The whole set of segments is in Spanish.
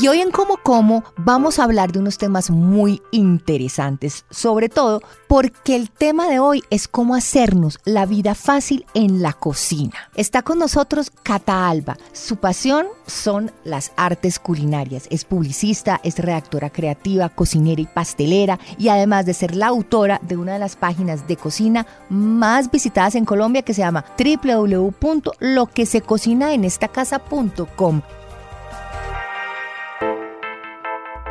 Y hoy en Como Como vamos a hablar de unos temas muy interesantes, sobre todo porque el tema de hoy es cómo hacernos la vida fácil en la cocina. Está con nosotros Cata Alba. Su pasión son las artes culinarias. Es publicista, es redactora creativa, cocinera y pastelera y además de ser la autora de una de las páginas de cocina más visitadas en Colombia que se llama www.loquesecocinaenestacasa.com.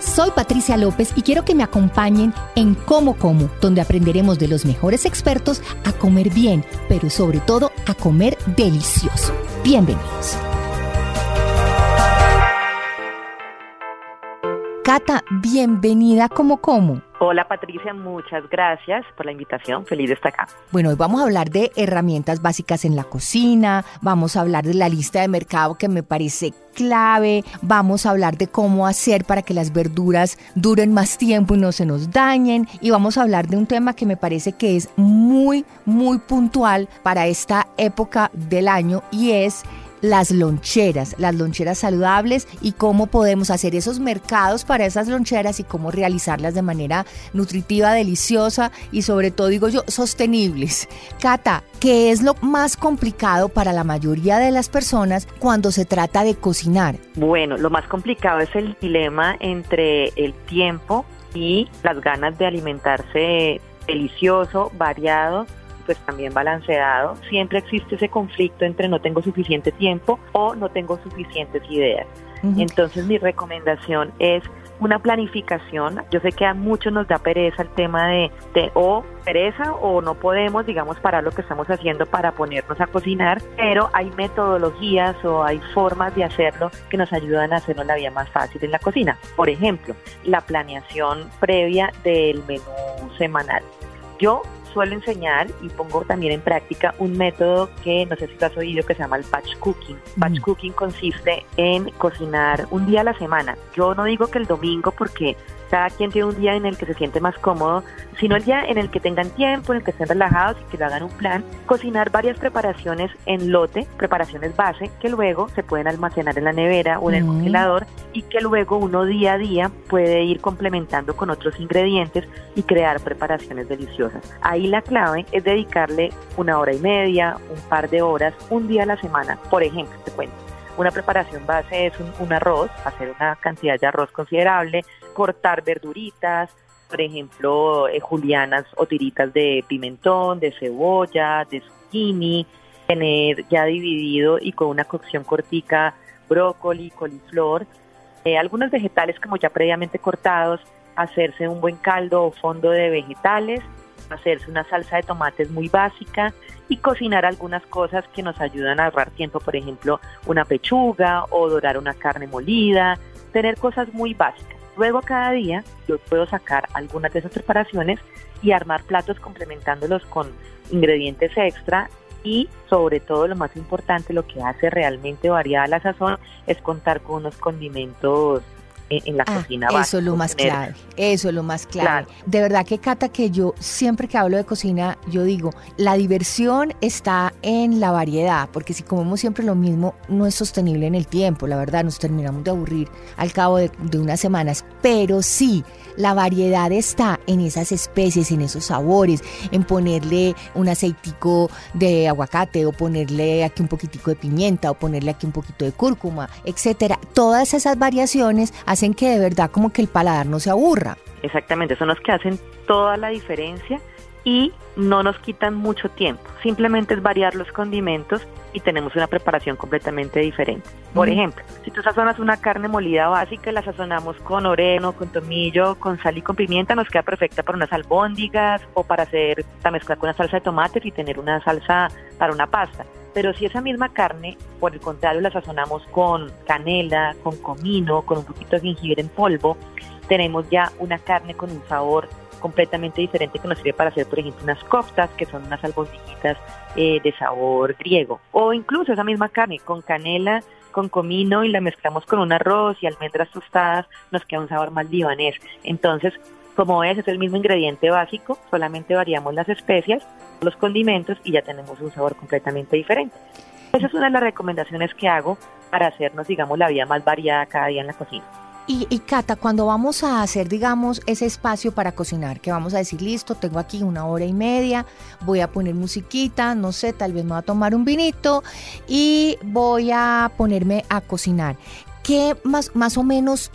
Soy Patricia López y quiero que me acompañen en Como Como, donde aprenderemos de los mejores expertos a comer bien, pero sobre todo a comer delicioso. Bienvenidos. Cata, bienvenida Como Como. Hola Patricia, muchas gracias por la invitación. Feliz de estar acá. Bueno, hoy vamos a hablar de herramientas básicas en la cocina, vamos a hablar de la lista de mercado que me parece clave, vamos a hablar de cómo hacer para que las verduras duren más tiempo y no se nos dañen y vamos a hablar de un tema que me parece que es muy, muy puntual para esta época del año y es las loncheras, las loncheras saludables y cómo podemos hacer esos mercados para esas loncheras y cómo realizarlas de manera nutritiva, deliciosa y sobre todo, digo yo, sostenibles. Cata, ¿qué es lo más complicado para la mayoría de las personas cuando se trata de cocinar? Bueno, lo más complicado es el dilema entre el tiempo y las ganas de alimentarse delicioso, variado pues también balanceado, siempre existe ese conflicto entre no tengo suficiente tiempo o no tengo suficientes ideas. Entonces mi recomendación es una planificación. Yo sé que a muchos nos da pereza el tema de, de, o pereza o no podemos, digamos, parar lo que estamos haciendo para ponernos a cocinar, pero hay metodologías o hay formas de hacerlo que nos ayudan a hacernos la vida más fácil en la cocina. Por ejemplo, la planeación previa del menú semanal. Yo suelo enseñar y pongo también en práctica un método que no sé si has oído que se llama el batch cooking. Batch cooking consiste en cocinar un día a la semana. Yo no digo que el domingo porque cada quien tiene un día en el que se siente más cómodo, sino el día en el que tengan tiempo, en el que estén relajados y que lo hagan un plan, cocinar varias preparaciones en lote, preparaciones base, que luego se pueden almacenar en la nevera o en el congelador y que luego uno día a día puede ir complementando con otros ingredientes y crear preparaciones deliciosas. Ahí la clave es dedicarle una hora y media, un par de horas, un día a la semana. Por ejemplo, te cuento. Una preparación base es un, arroz, hacer una cantidad de arroz considerable, cortar verduritas, por ejemplo, eh, julianas o tiritas de pimentón, de cebolla, de zucchini, tener ya dividido y con una cocción cortica brócoli, coliflor, eh, algunos vegetales como ya previamente cortados, hacerse un buen caldo o fondo de vegetales, hacerse una salsa de tomates muy básica y cocinar algunas cosas que nos ayudan a ahorrar tiempo, por ejemplo, una pechuga o dorar una carne molida, tener cosas muy básicas. Luego cada día yo puedo sacar algunas de esas preparaciones y armar platos complementándolos con ingredientes extra y sobre todo lo más importante, lo que hace realmente variada la sazón es contar con unos condimentos en, la ah, cocina. Eso es lo más clave, eso es lo más clave. De verdad que Cata, que yo siempre que hablo de cocina, yo digo, la diversión está en la variedad, porque si comemos siempre lo mismo, no es sostenible en el tiempo, la verdad, nos terminamos de aburrir al cabo de, de unas semanas, pero sí, la variedad está en esas especies, en esos sabores, en ponerle un aceitico de aguacate o ponerle aquí un poquitico de pimienta o ponerle aquí un poquito de cúrcuma, etcétera. Todas esas variaciones hacen que de verdad como que el paladar no se aburra. Exactamente, son los que hacen toda la diferencia y no nos quitan mucho tiempo. Simplemente es variar los condimentos y tenemos una preparación completamente diferente. Por ejemplo, si tú sazonas una carne molida básica y la sazonamos con orégano, con tomillo, con sal y con pimienta, nos queda perfecta para unas albóndigas o para hacer la mezcla con una salsa de tomates y tener una salsa para una pasta. Pero si esa misma carne, por el contrario, la sazonamos con canela, con comino, con un poquito de jengibre en polvo, tenemos ya una carne con un sabor completamente diferente que nos sirve para hacer, por ejemplo, unas koftas, que son unas albondiguitas eh, de sabor griego. O incluso esa misma carne con canela, con comino y la mezclamos con un arroz y almendras tostadas, nos queda un sabor más libanés. Entonces, como ves, es el mismo ingrediente básico, solamente variamos las especias, los condimentos y ya tenemos un sabor completamente diferente. Esa es una de las recomendaciones que hago para hacernos, digamos, la vida más variada cada día en la cocina. Y, y, Cata, cuando vamos a hacer, digamos, ese espacio para cocinar, que vamos a decir, listo, tengo aquí una hora y media, voy a poner musiquita, no sé, tal vez me voy a tomar un vinito y voy a ponerme a cocinar. ¿Qué más, más o menos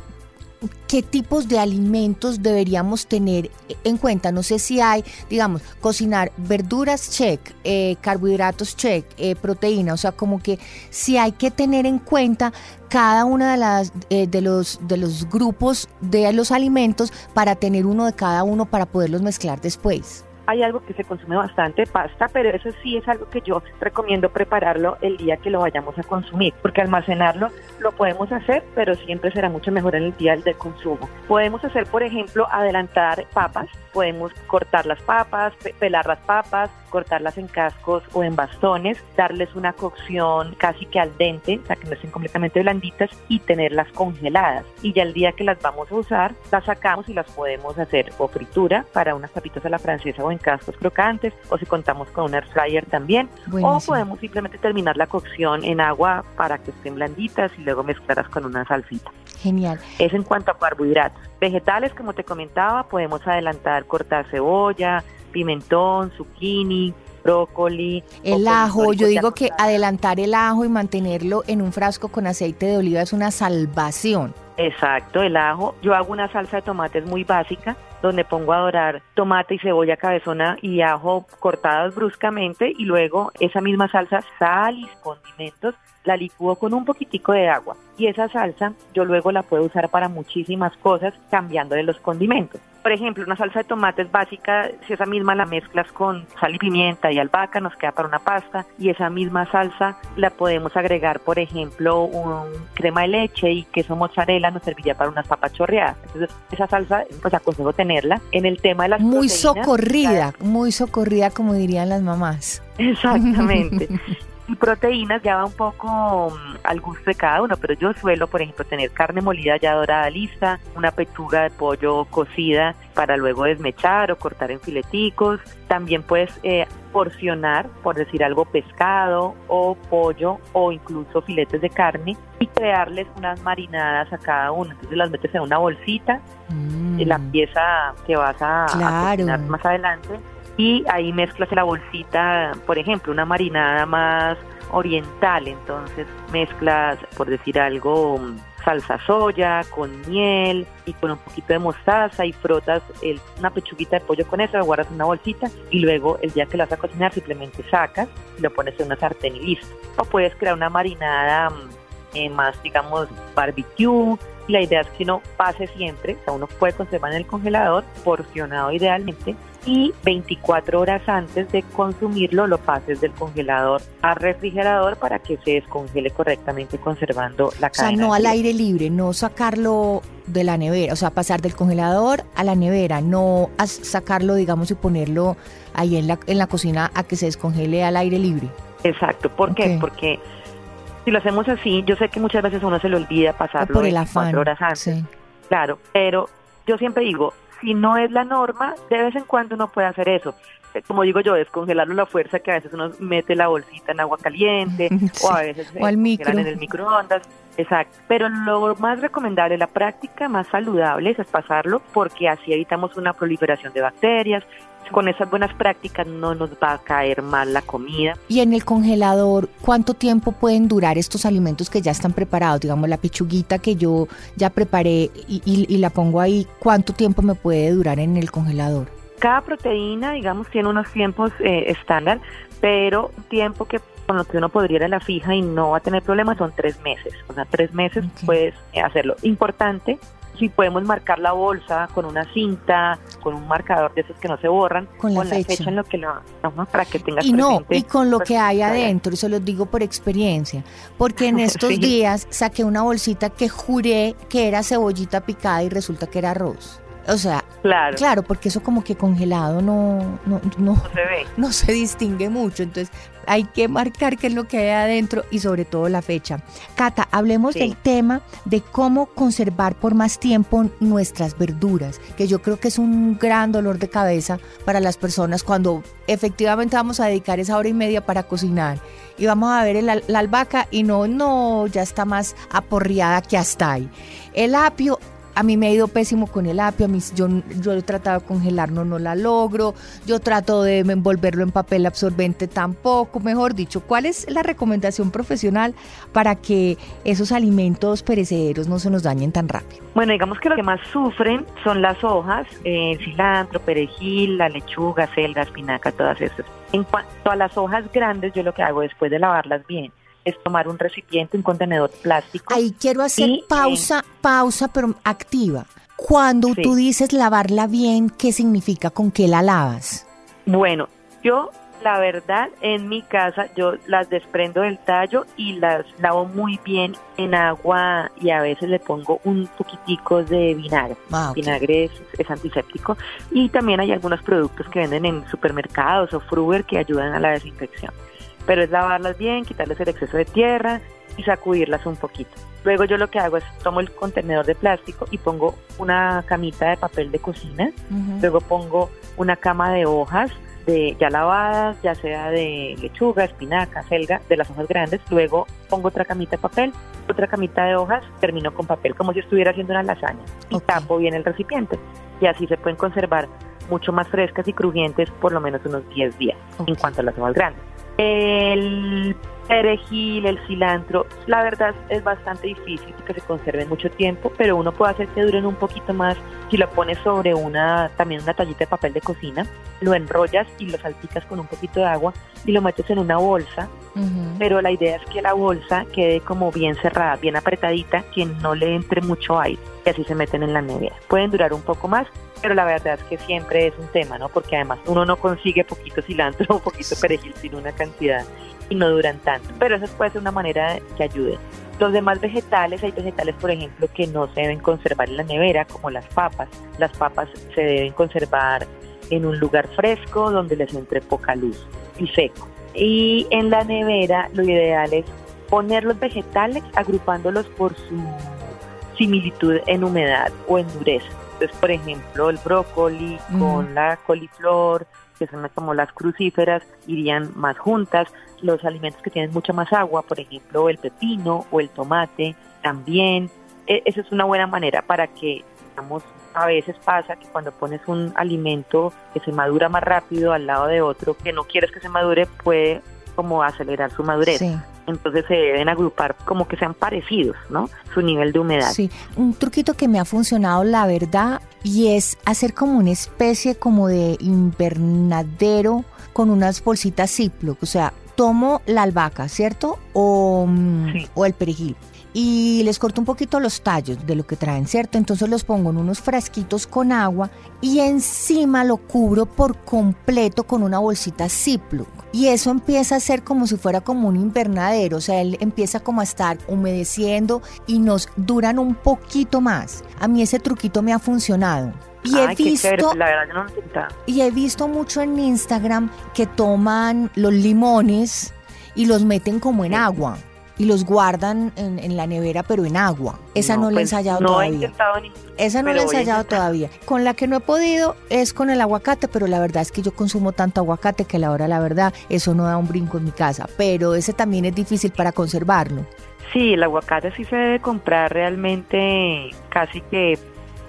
qué tipos de alimentos deberíamos tener en cuenta. No sé si hay, digamos, cocinar verduras, check, eh, carbohidratos, check, eh, proteína, o sea, como que si hay que tener en cuenta cada una de las eh, de los de los grupos de los alimentos para tener uno de cada uno para poderlos mezclar después hay algo que se consume bastante, pasta, pero eso sí es algo que yo recomiendo prepararlo el día que lo vayamos a consumir, porque almacenarlo lo podemos hacer, pero siempre será mucho mejor en el día del consumo. Podemos hacer, por ejemplo, adelantar papas, podemos cortar las papas, pelar las papas, cortarlas en cascos o en bastones, darles una cocción casi que al dente, o sea que no estén completamente blanditas y tenerlas congeladas. Y ya el día que las vamos a usar, las sacamos y las podemos hacer o fritura para unas papitas a la francesa o en cascos crocantes, o si contamos con un air fryer también, o podemos simplemente terminar la cocción en agua para que estén blanditas y luego mezclarlas con una salsita. Genial. Es en cuanto a carbohidratos. Vegetales, como te comentaba, podemos adelantar cortar cebolla, pimentón, zucchini, brócoli. El ajo, yo digo que adelantar el ajo y mantenerlo en un frasco con aceite de oliva es una salvación. Exacto, el ajo. Yo hago una salsa de tomates muy básica, donde pongo a dorar tomate y cebolla cabezona y ajo cortados bruscamente y luego esa misma salsa, sal y condimentos, la licúo con un poquitico de agua. Y esa salsa yo luego la puedo usar para muchísimas cosas cambiando de los condimentos. Por ejemplo, una salsa de tomates básica, si esa misma la mezclas con sal y pimienta y albahaca, nos queda para una pasta. Y esa misma salsa la podemos agregar, por ejemplo, un crema de leche y queso mozzarella nos serviría para unas papas chorreadas. Entonces, esa salsa, pues aconsejo tenerla. En el tema de las Muy socorrida, muy socorrida, como dirían las mamás. Exactamente. Y proteínas ya va un poco mm, al gusto de cada uno, pero yo suelo, por ejemplo, tener carne molida ya dorada lista, una pechuga de pollo cocida para luego desmechar o cortar en fileticos. También puedes eh, porcionar, por decir algo, pescado o pollo o incluso filetes de carne y crearles unas marinadas a cada uno. Entonces las metes en una bolsita, mm. la pieza que vas a, a cocinar más adelante y ahí mezclas la bolsita, por ejemplo, una marinada más oriental, entonces mezclas, por decir algo, salsa soya con miel y con un poquito de mostaza y frotas una pechuguita de pollo con eso, lo guardas en una bolsita y luego el día que lo vas a cocinar simplemente sacas y lo pones en una sartén y listo. O puedes crear una marinada mm, eh, más, digamos, barbecue. La idea es que uno pase siempre, o sea, uno puede conservar en el congelador, porcionado idealmente, y 24 horas antes de consumirlo lo pases del congelador al refrigerador para que se descongele correctamente conservando la cadena. O sea, no al aire libre, no sacarlo de la nevera, o sea, pasar del congelador a la nevera, no sacarlo, digamos, y ponerlo ahí en la, en la cocina a que se descongele al aire libre. Exacto, ¿por qué? Porque si lo hacemos así, yo sé que muchas veces uno se le olvida pasarlo por el 24 horas antes. Claro, pero yo siempre digo, si no es la norma, de vez en cuando uno puede hacer eso. Eh, como digo yo, descongelarlo la fuerza que a veces uno mete la bolsita en agua caliente o a veces o al micro. en el microondas. Exacto. Pero lo más recomendable, la práctica más saludable es pasarlo porque así evitamos una proliferación de bacterias, con esas buenas prácticas no nos va a caer mal la comida. Y en el congelador, ¿cuánto tiempo pueden durar estos alimentos que ya están preparados? Digamos, la pechuguita que yo ya preparé y, la pongo ahí, ¿cuánto tiempo me puede durar en el congelador? Cada proteína, digamos, tiene unos tiempos eh, estándar, pero tiempo que con lo que uno podría ir a la fija y no va a tener problemas son tres meses. O sea, tres meses puedes hacerlo. Importante si podemos marcar la bolsa con una cinta, con un marcador de esos que no se borran, con la, fecha. en lo que lo para que tengas y no y con lo que hay adentro, eso lo digo por experiencia, porque en estos días saqué una bolsita que juré que era cebollita picada y resulta que era arroz. O sea, Claro. Claro, porque eso como que congelado no, no, no, se ve. No se distingue mucho. Entonces hay que marcar qué es lo que hay adentro y sobre todo la fecha. Cata, hablemos del tema de cómo conservar por más tiempo nuestras verduras, que yo creo que es un gran dolor de cabeza para las personas cuando efectivamente vamos a dedicar esa hora y media para cocinar y vamos a ver la albahaca y no, no, ya está más aporreada que hasta ahí. El apio a mí me ha ido pésimo con el apio, yo, yo he tratado de congelarlo, no la logro, yo trato de envolverlo en papel absorbente tampoco, mejor dicho, ¿cuál es la recomendación profesional para que esos alimentos perecederos no se nos dañen tan rápido? Bueno, digamos que lo que más sufren son las hojas, el cilantro, perejil, la lechuga, selga, espinaca, todas esas. En cuanto a las hojas grandes, yo lo que hago después de lavarlas bien, es tomar un recipiente, un contenedor plástico. Ahí quiero hacer pausa, pausa, pero activa. Cuando tú dices lavarla bien, ¿qué significa? ¿Con qué la lavas? Bueno, yo la verdad en mi casa yo las desprendo del tallo y las lavo muy bien en agua y a veces le pongo un poquitico de vinagre. Ah, vinagre es, antiséptico y también hay algunos productos que venden en supermercados o Fruber que ayudan a la desinfección pero es lavarlas bien, quitarles el exceso de tierra y sacudirlas un poquito. Luego yo lo que hago es tomo el contenedor de plástico y pongo una camita de papel de cocina, luego pongo una cama de hojas de ya lavadas, ya sea de lechuga, espinaca, selga, de las hojas grandes, luego pongo otra camita de papel, otra camita de hojas, termino con papel como si estuviera haciendo una lasaña y tapo bien el recipiente. Y así se pueden conservar mucho más frescas y crujientes por lo menos unos 10 días en cuanto a las hojas grandes. El perejil, el cilantro, la verdad es bastante difícil que se conserven mucho tiempo, pero uno puede hacer que duren un poquito más si lo pones sobre una también una tallita de papel de cocina, lo enrollas y lo salpicas con un poquito de agua y lo metes en una bolsa, pero la idea es que la bolsa quede como bien cerrada, bien apretadita, que no le entre mucho aire y así se meten en la nevera. Pueden durar un poco más, pero la verdad es que siempre es un tema, ¿no? Porque además uno no consigue poquito cilantro o poquito perejil, sino una cantidad y no duran tanto. Pero eso puede ser una manera que ayude. Los demás vegetales, hay vegetales, por ejemplo, que no se deben conservar en la nevera, como las papas. Las papas se deben conservar en un lugar fresco donde les entre poca luz y seco. Y en la nevera lo ideal es poner los vegetales agrupándolos por su similitud en humedad o en dureza. Entonces, por ejemplo, el brócoli con la coliflor, que son como las crucíferas, irían más juntas. Los alimentos que tienen mucha más agua, por ejemplo, el pepino o el tomate, también. E, esa es una buena manera para que, digamos, a veces pasa que cuando pones un alimento que se madura más rápido al lado de otro que no quieres que se madure, puede como acelerar su madurez. Entonces se deben agrupar como que sean parecidos, ¿no? Su nivel de humedad. Sí, un truquito que me ha funcionado, la verdad, y es hacer como una especie como de invernadero con unas bolsitas Ziploc, o sea, tomo la albahaca, ¿cierto? O, mm, o el perejil y les corto un poquito los tallos de lo que traen, ¿cierto? Entonces los pongo en unos frasquitos con agua y encima lo cubro por completo con una bolsita Ziploc. Y eso empieza a ser como si fuera como un invernadero, o sea, él empieza como a estar humedeciendo y nos duran un poquito más. A mí ese truquito me ha funcionado. Y he visto, la verdad no y he visto mucho en Instagram que toman los limones y los meten como en agua y los guardan en, la nevera pero en agua. Esa no, la he pues, ensayado todavía. Esa no la he ensayado todavía. Con la que no he podido es con el aguacate, pero la verdad es que yo consumo tanto aguacate que a la hora la verdad eso no da un brinco en mi casa, pero ese también es difícil para conservarlo. Sí, el aguacate sí se debe comprar realmente casi que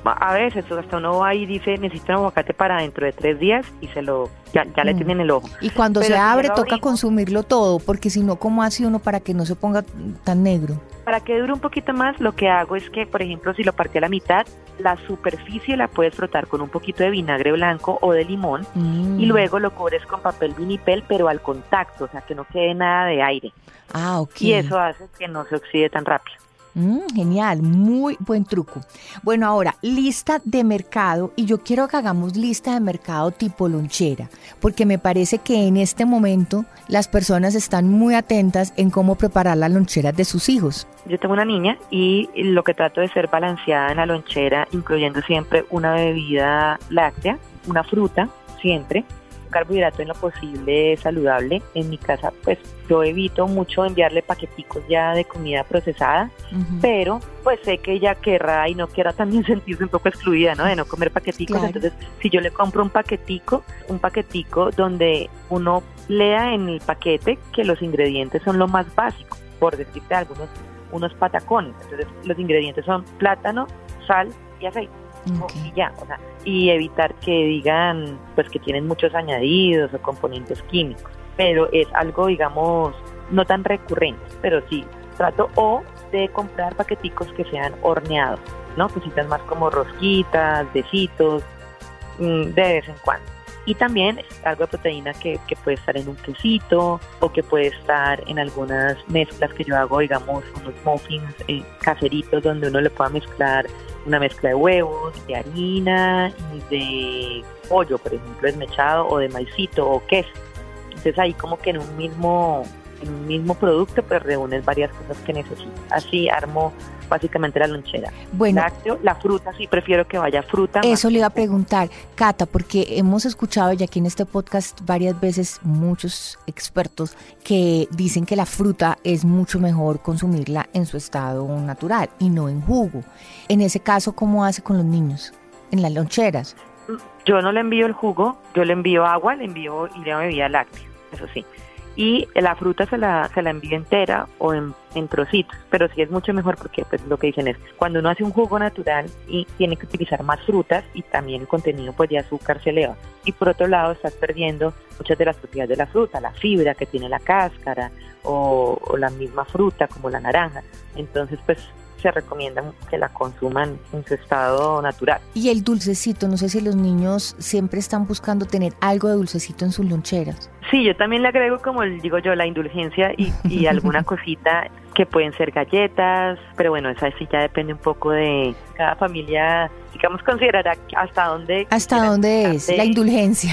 a veces hasta uno va y dice necesito un aguacate para dentro de tres días y se lo ya, ya le mm. tienen el ojo. Y cuando se abre toca consumirlo todo, porque si no, ¿cómo hace uno para que no se ponga tan negro? Para que dure un poquito más, lo que hago es que, por ejemplo, si lo partí a la mitad, la superficie la puedes frotar con un poquito de vinagre blanco o de limón mm. y luego lo cubres con papel vinipel, pero al contacto, o sea, que no quede nada de aire. Ah, ok. Y eso hace que no se oxide tan rápido. Mm, genial, muy buen truco. Bueno, ahora, lista de mercado y yo quiero que hagamos lista de mercado tipo lonchera, porque me parece que en este momento las personas están muy atentas en cómo preparar las loncheras de sus hijos. Yo tengo una niña y lo que trato de ser balanceada en la lonchera, incluyendo siempre una bebida láctea, una fruta, siempre, carbohidrato en lo posible saludable. En mi casa, pues yo evito mucho enviarle paqueticos ya de comida procesada, pero pues sé que ella querrá y no quiera también sentirse un poco excluida, ¿no? De no comer paqueticos. Entonces, si yo le compro un paquetico, un paquetico donde uno lea en el paquete que los ingredientes son lo más básico, por decirte algunos, unos patacones. Entonces, los ingredientes son plátano, sal y aceite y ya, o sea, y evitar que digan pues que tienen muchos añadidos o componentes químicos, pero es algo digamos no tan recurrente, pero sí trato o de comprar paqueticos que sean horneados, ¿no? Cositas más como rosquitas, besitos, mm, de vez en cuando. Y también algo de proteína que, que, puede estar en un quesito o que puede estar en algunas mezclas que yo hago, digamos, unos muffins eh, caseritos donde uno le pueda mezclar una mezcla de huevos, de harina de pollo, por ejemplo, desmechado o de maicito o queso. Entonces ahí como que en un mismo en un mismo producto pues reúnes varias cosas que necesitas. Así armo básicamente la lonchera. Bueno, Lácteo, la fruta, sí prefiero que vaya fruta. Eso le iba a preguntar, Cata, porque hemos escuchado ya aquí en este podcast varias veces muchos expertos que dicen que la fruta es mucho mejor consumirla en su estado natural y no en jugo. En ese caso, ¿cómo hace con los niños? En las loncheras. Yo no le envío el jugo, yo le envío agua, le envío y le bebida láctea, eso sí y la fruta se la, se la envía entera o en, trocitos, pero sí es mucho mejor porque pues lo que dicen es, cuando uno hace un jugo natural y tiene que utilizar más frutas y también el contenido pues de azúcar se eleva. Y por otro lado estás perdiendo muchas de las propiedades de la fruta, la fibra que tiene la cáscara o, o la misma fruta como la naranja. Entonces pues se recomienda que la consuman en su estado natural. Y el dulcecito, no sé si los niños siempre están buscando tener algo de dulcecito en sus loncheras. Sí, yo también le agrego, como digo yo, la indulgencia y, y alguna cosita que pueden ser galletas, pero bueno, esa sí ya depende un poco de cada familia, digamos, considerará hasta dónde... Hasta dónde es la indulgencia.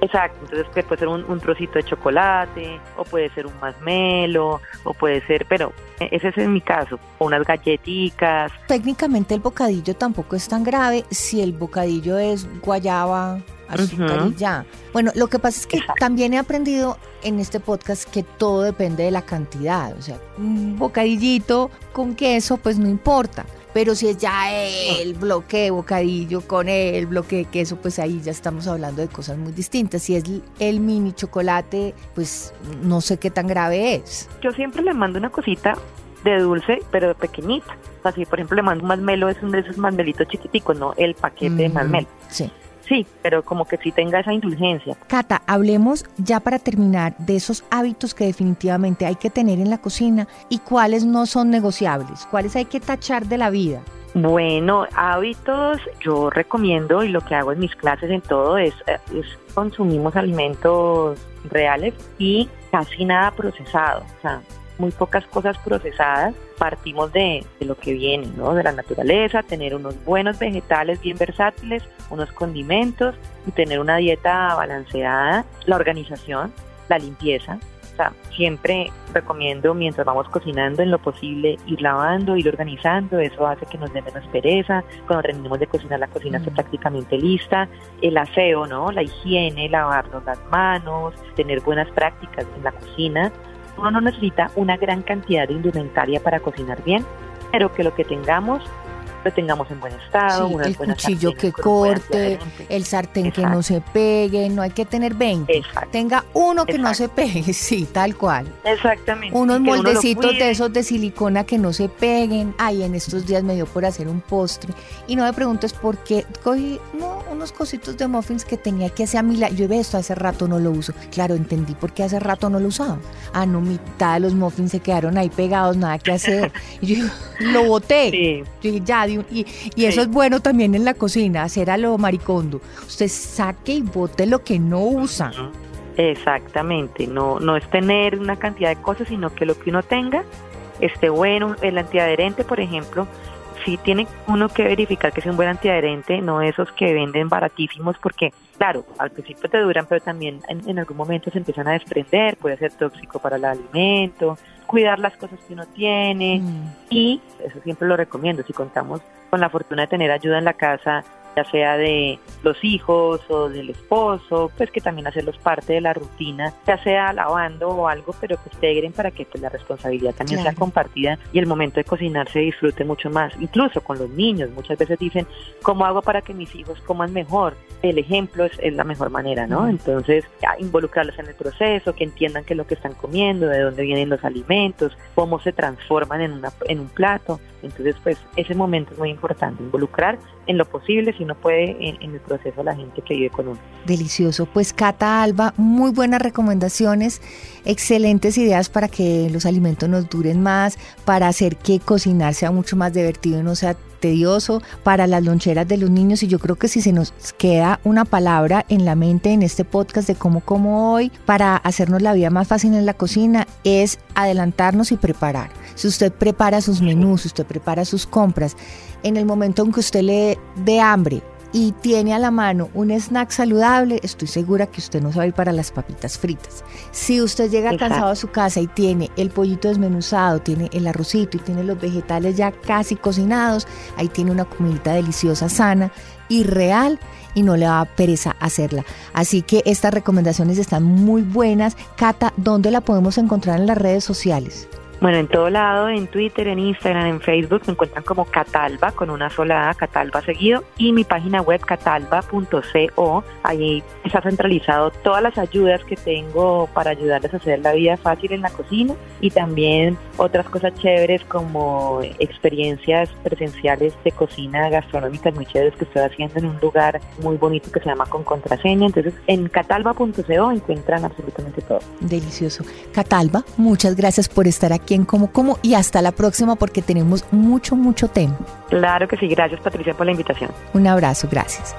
Exacto, entonces pues, puede ser un, trocito de chocolate, o puede ser un masmelo, o puede ser, pero ese es en mi caso, unas galletitas. Técnicamente el bocadillo tampoco es tan grave si el bocadillo es guayaba, azúcar y ya. Bueno, lo que pasa es que también he aprendido en este podcast que todo depende de la cantidad. O sea, un bocadillito con queso, pues no importa. Pero si es ya el bloque de bocadillo con el bloque de queso, pues ahí ya estamos hablando de cosas muy distintas. Si es el mini chocolate, pues no sé qué tan grave es. Yo siempre le mando una cosita de dulce, pero pequeñita. Así, por ejemplo, le mando un masmelo, es uno de esos masmelitos chiquiticos, no el paquete de masmelo. Sí sí, pero como que sí tenga esa indulgencia. Cata, hablemos ya para terminar de esos hábitos que definitivamente hay que tener en la cocina y cuáles no son negociables, cuáles hay que tachar de la vida. Bueno, hábitos yo recomiendo y lo que hago en mis clases en todo es, eh, es consumimos alimentos reales y casi nada procesado. O sea, muy pocas cosas procesadas, partimos de, lo que viene, ¿no? de la naturaleza, tener unos buenos vegetales bien versátiles, unos condimentos y tener una dieta balanceada, la organización, la limpieza. O sea, siempre recomiendo mientras vamos cocinando en lo posible ir lavando, ir organizando, eso hace que nos dé menos pereza, cuando terminemos de cocinar la cocina está mm. prácticamente lista, el aseo, ¿no? La higiene, lavarnos las manos, tener buenas prácticas en la cocina, uno no necesita una gran cantidad de indumentaria para cocinar bien, pero que lo que tengamos lo tengamos en buen estado. el cuchillo que corte, el sartén que no se pegue, no hay que tener 20. Tenga uno que no se pegue, sí, tal cual. Exactamente. Unos moldecitos de esos de silicona que no se peguen. Ay, en estos días me dio por hacer un postre. Y no me preguntes por qué. Cogí unos cositos de muffins que tenía que hacer a mi lado. Yo ve esto hace rato no lo uso. Claro, entendí por qué hace rato no lo usaba. Ah, no, mitad de los muffins se quedaron ahí pegados, nada que hacer. Y yo lo boté. Sí. Yo dije, ya, y, eso es bueno también en la cocina, hacer a lo maricondo. Usted saque y bote lo que no usa. Exactamente, no, no es tener una cantidad de cosas, sino que lo que uno tenga, esté bueno. El antiadherente, por ejemplo, sí tiene uno que verificar que es un buen antiadherente, no esos que venden baratísimos, porque claro, al principio te duran, pero también en, algún momento se empiezan a desprender, puede ser tóxico para el alimento, cuidar las cosas que uno tiene mm. y eso siempre lo recomiendo, si contamos con la fortuna de tener ayuda en la casa, ya sea de los hijos o del esposo, pues que también hacerlos parte de la rutina, ya sea lavando o algo, pero que integren para que pues, la responsabilidad también sea compartida y el momento de cocinar se disfrute mucho más, incluso con los niños. Muchas veces dicen, ¿cómo hago para que mis hijos coman mejor? El ejemplo es, la mejor manera, ¿no? Entonces, involucrarlos en el proceso, que entiendan qué es lo que están comiendo, de dónde vienen los alimentos, cómo se transforman en, una, en un plato. Entonces, pues ese momento es muy importante, involucrar en lo posible, si no puede, en, el proceso a la gente que vive con uno. Delicioso. Pues Cata Alba, muy buenas recomendaciones, excelentes ideas para que los alimentos nos duren más, para hacer que cocinar sea mucho más divertido y no sea tedioso para las loncheras de los niños y yo creo que si se nos queda una palabra en la mente en este podcast de cómo como hoy para hacernos la vida más fácil en la cocina es adelantarnos y preparar. Si usted prepara sus menús, si usted prepara sus compras, en el momento en que usted le dé hambre y tiene a la mano un snack saludable, estoy segura que usted no se va a ir para las papitas fritas. Si usted llega cansado a su casa y tiene el pollito desmenuzado, tiene el arrocito y tiene los vegetales ya casi cocinados, ahí tiene una comidita deliciosa, sana y real y no le va a pereza hacerla. Así que estas recomendaciones están muy buenas. Cata, ¿dónde la podemos encontrar en las redes sociales? Bueno, en todo lado, en Twitter, en Instagram, en Facebook, me encuentran como Catalba, con una sola A, Catalba seguido, y mi página web catalba.co. Ahí está centralizado todas las ayudas que tengo para ayudarles a hacer la vida fácil en la cocina y también otras cosas chéveres como experiencias presenciales de cocina gastronómica muy chéveres que estoy haciendo en un lugar muy bonito que se llama Con Contraseña. Entonces, en catalba.co encuentran absolutamente todo. Delicioso. Catalba, muchas gracias por estar aquí en Como Como y hasta la próxima porque tenemos mucho, mucho tema. Claro que sí. Gracias Patricia por la invitación. Un abrazo. Gracias.